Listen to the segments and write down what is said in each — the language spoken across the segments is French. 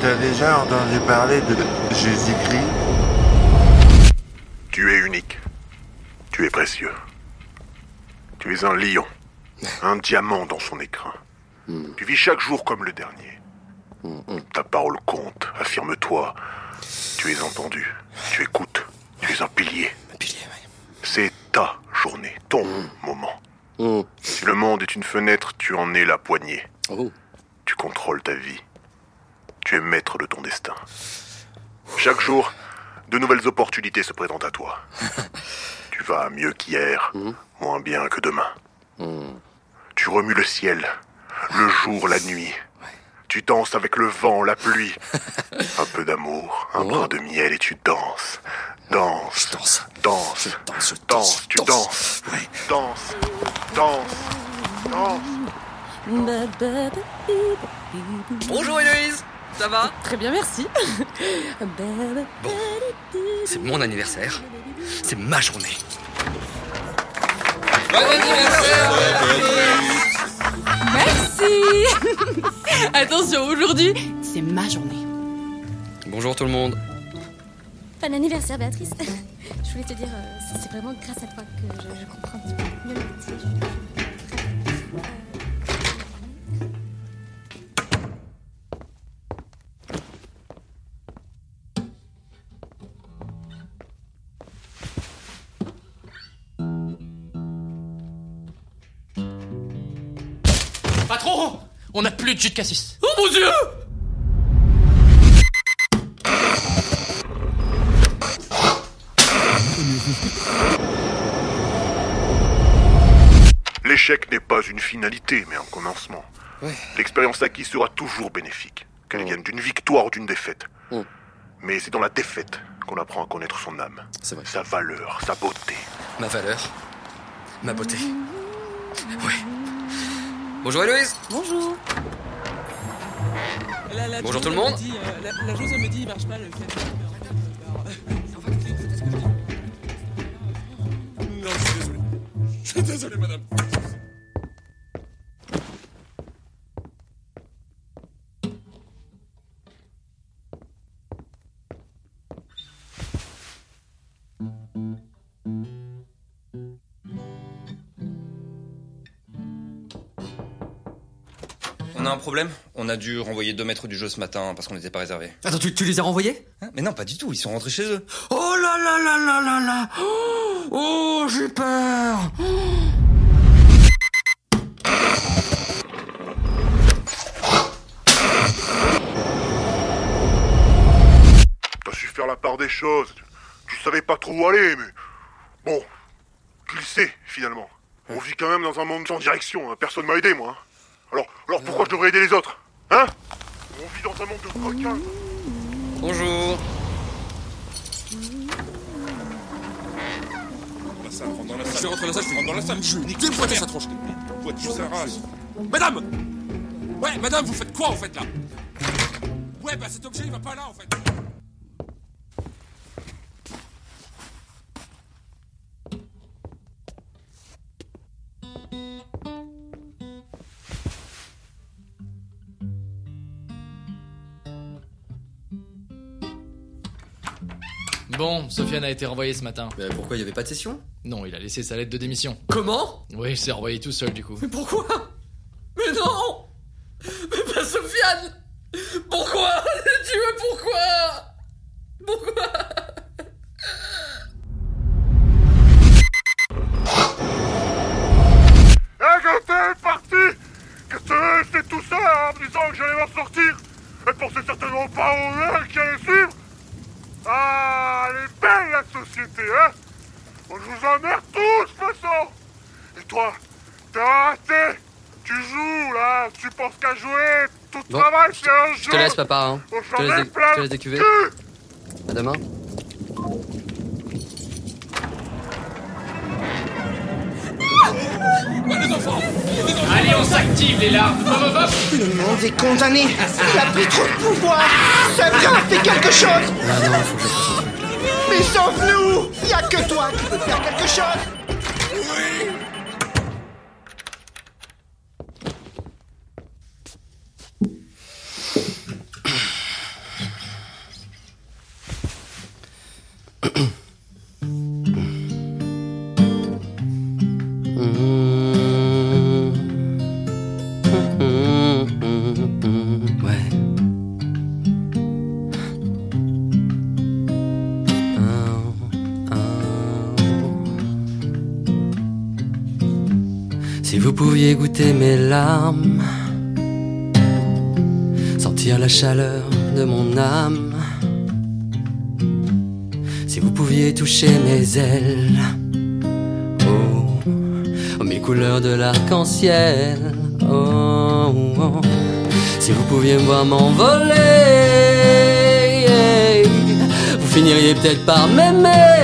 T'as déjà entendu parler de Jésus-Christ? Tu es unique. Tu es précieux. Tu es un lion. Un diamant dans son écrin. Hmm. Tu vis chaque jour comme le dernier. Hmm, hmm. Ta parole compte, affirme-toi. Tu es entendu, tu écoutes, tu es un pilier. C'est ta journée, ton moment une fenêtre, tu en es la poignée. Oh. Tu contrôles ta vie. Tu es maître de ton destin. Chaque jour, de nouvelles opportunités se présentent à toi. tu vas mieux qu'hier, moins bien que demain. Tu remues le ciel, le jour, la nuit. Tu danses avec le vent, la pluie. Un peu d'amour, un brin de miel et tu danses. Danse. Danse. Danse. Danse, Danse, tu danse. danses. Danse. Bonjour Héloïse, ça va? Très bien, merci. Bon, c'est mon anniversaire, c'est ma journée. Bon anniversaire Merci Attention, aujourd'hui, c'est ma journée. Bonjour tout le monde. Bon anniversaire Béatrice. Je voulais te dire, euh, c'est- vraiment grâce à toi que je, je comprends un petit peu mieux le métier. Plus de jus de cassis. Oh mon dieu L'échec n'est pas une finalité, mais un commencement. Ouais. L'expérience acquise sera toujours bénéfique, qu'elle vienne d'une victoire ou d'une défaite. Mm. Mais c'est dans la défaite qu'on apprend à connaître son âme, vrai. sa valeur, sa beauté. Ma valeur, ma beauté. Ouais. Bonjour Héloïse. Bonjour. La- la Bonjour tout le monde. dit, euh, la, la chose, me dit, il marche pas le. Non, je suis désolé. Je suis désolé, madame. On a un problème On a dû renvoyer deux maîtres du jeu ce matin parce qu'on n'était pas réservé. Attends, tu, tu les as renvoyés Hein Mais non, pas du tout, ils sont rentrés chez eux. Oh là là là là là là Oh, oh, j'ai peur T'as su faire la part des choses. Tu savais pas trop où aller, mais. Bon. Tu le sais, finalement. On vit quand même dans un monde sans direction. hein. Personne m'a aidé, moi. Alors, alors pourquoi je devrais aider les autres Hein? On vit dans un monde de coquins. Bonjour. Dans la salle, rentre dans la salle. Je rentre dans la salle, je rentre dans la salle. Je nique déboîter sa tronche. Déboîte sa race. Madame Ouais, madame, vous faites quoi en fait là? Ouais, bah cet objet il va pas là en fait. Bon, Sofiane a été renvoyé ce matin. Mais pourquoi il y avait pas de session? Non, il a laissé sa lettre de démission. Comment? Oui, il s'est renvoyé tout seul du coup. Mais pourquoi? Mais non! Mais pas Sofiane! Pourquoi? Tu veux pourquoi? Pourquoi? Eh, t'es parti! Qu'est-ce que c'est tout ça en me disant que j'allais m'en sortir. Elle pensait certainement pas au verre qui allait suivre. Ah, elle est belle la société, hein On vous emmerde tous, de toute façon Et toi, t'as raté Tu joues, là, tu penses qu'à jouer Tout Bon, travail, c'est un jeu Je te laisse papa, hein. On Je te s'en laisse, je te laisse le décuver. cul À demain. Allez, on s'active les larves. Le monde est condamné. Il a pris trop de pouvoir. Sabien, fais quelque chose. Non, faut que je fasse un truc. Mais sauve-nous. Il y a que toi qui peux faire quelque chose. Si vous pouviez goûter mes larmes, sentir la chaleur de mon âme, si vous pouviez toucher mes ailes, oh, aux mille couleurs de l'arc-en-ciel, oh, oh, si vous pouviez me voir m'envoler, vous finiriez peut-être par m'aimer.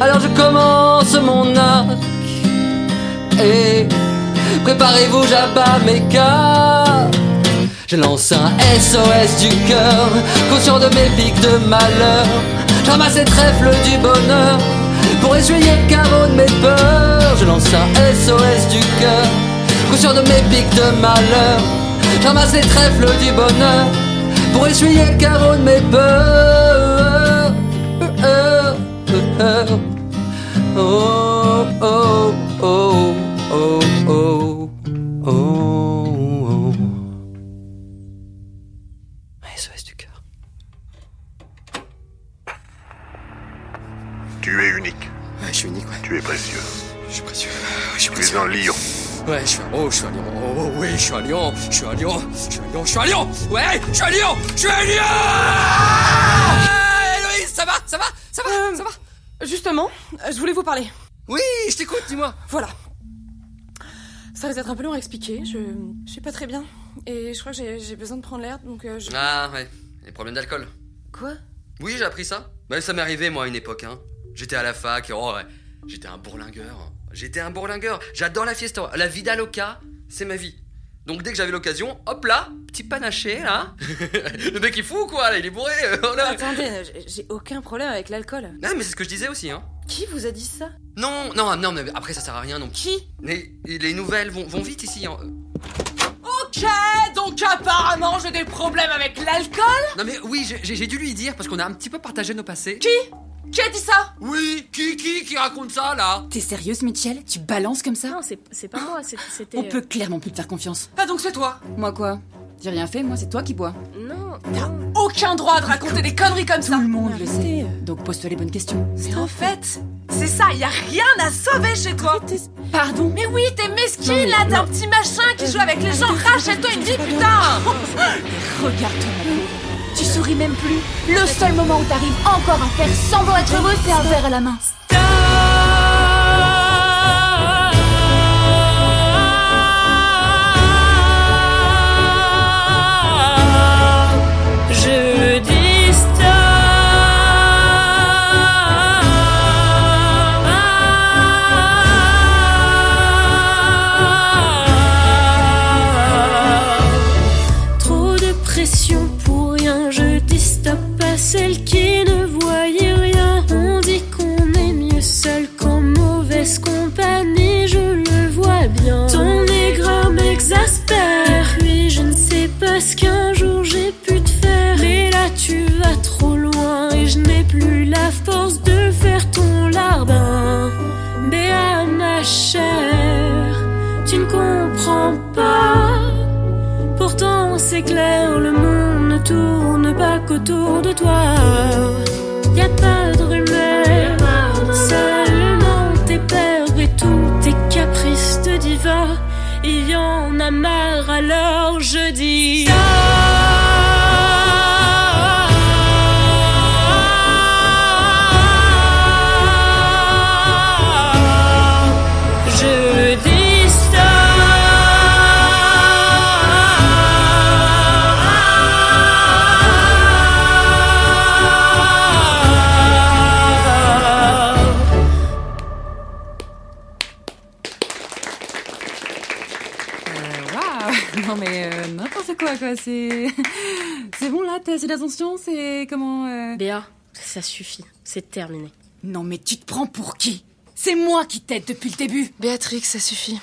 Alors je commence mon arc préparez-vous, j'abats mes cartes. Je lance un SOS du cœur, conscient de mes pics de malheur. Je ramasse les trèfles du bonheur pour essuyer le carreau de mes peurs. Je lance un SOS du cœur, conscient de mes pics de malheur. Je ramasse les trèfles du bonheur pour essuyer le carreau de mes peurs. Oh, oh, oh, oh, oh, oh, oh. SOS du cœur. Tu es unique. Ouais, je suis unique, ouais. Tu es précieux. Je suis précieux. Ouais, je suis Tu es précieux. un lion. Ouais, je suis un... Oh, je suis un lion. Oh, oh, oui, je suis un lion. Je suis un lion. Je suis un lion. Je suis un lion. Ouais, je suis un lion. Je suis un lion. Ah, Héloïse, ça va Ça va Ça va Euh, Ça va Justement, je voulais vous parler. Oui, je t'écoute, dis-moi. Voilà. Ça risque d'être un peu long à expliquer. Je, je suis pas très bien. Et je crois que j'ai besoin de prendre l'air, donc euh, je... Ah, ouais. Les problèmes d'alcool. Quoi? Oui, j'ai appris ça. Bah, ça m'est arrivé, moi, à une époque, hein. J'étais à la fac, et oh, ouais. J'étais un bourlingueur. J'étais un bourlingueur. J'adore la fiesta. La vida loca, c'est ma vie. Donc, dès que j'avais l'occasion, hop là, petit panaché, là. Le mec est fou, quoi, là, il est bourré. euh, voilà. Attendez, euh, j'ai- aucun problème avec l'alcool. Non, mais c'est ce que je disais aussi, hein. Qui vous a dit ça? Non, non, non, mais après, ça sert à rien, donc. Qui? Mais les nouvelles vont, vont vite ici. hein. Ok, donc apparemment j'ai des problèmes avec l'alcool Non, mais oui, j'ai dû lui dire parce qu'on a un petit peu partagé nos passés. Qui? Qui a dit ça? Oui, qui, qui, qui raconte ça, là? T'es sérieuse, Mitchell? Tu balances comme ça? Non, c'est pas moi, c'est- c'était. On euh, peut clairement plus te faire confiance. Ah donc c'est toi? Moi quoi? J'ai rien fait, moi c'est toi qui bois. Non, T'as aucun droit de raconter des conneries comme ça. Tout le monde le sait. Donc pose-toi les bonnes questions. Mais en fait, c'est ça, y a rien à sauver chez toi. Pardon? Mais oui, t'es mesquine là, t'es un petit machin qui joue avec les gens, rachète-toi une vie, putain. Regarde-toi. Tu souris même plus. Le seul moment où t'arrives encore à faire semblant d'être heureux, c'est un verre à la main. Comprends pas. Pourtant c'est clair, le monde ne tourne pas qu'autour de toi. Y a pas de rumeur, seulement tes peurs et tous tes caprices de diva. Il y en a marre alors je dis. Non mais euh, n'importe quoi quoi, c'est... C'est bon là, t'as assez d'attention, c'est comment... euh Béa, ça suffit, c'est terminé. Non mais tu te prends pour qui? C'est moi qui t'aide depuis le début. Béatrix, ça suffit.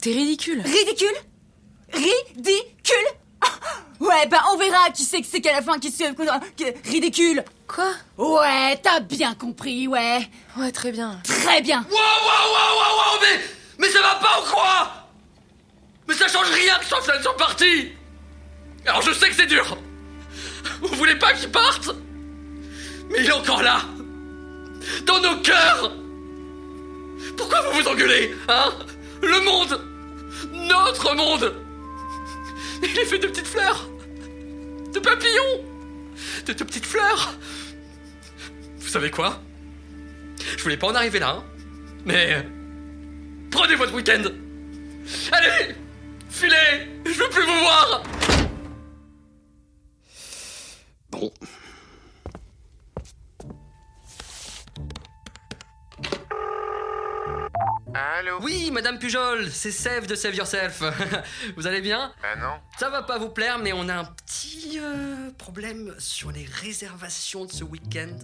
T'es ridicule. Ridicule? Ridicule? Ouais, bah on verra qui c'est que c'est qu'à la fin qui se... Ridicule. Quoi? Ouais, t'as bien compris, ouais. Ouais, très bien. Très bien. Wow, wow, wow, wow, wow, mais, mais ça va pas ou quoi? Mais ça change rien que Chantal soit parti. Alors je sais que c'est dur. Vous voulez pas qu'il parte? Mais il est encore là. Dans nos cœurs. Pourquoi vous vous engueulez Hein? Le monde. Notre monde. Il est fait de petites fleurs. De papillons. De, de petites fleurs. Vous savez quoi? Je voulais pas en arriver là, hein. Mais... Prenez votre week-end. Allez Filez Je veux plus vous voir Bon. Allô Oui, Madame Pujol, c'est Sève de Save Yourself. vous allez bien Ah non Ça va pas vous plaire, mais on a un petit euh, problème sur les réservations de ce week-end.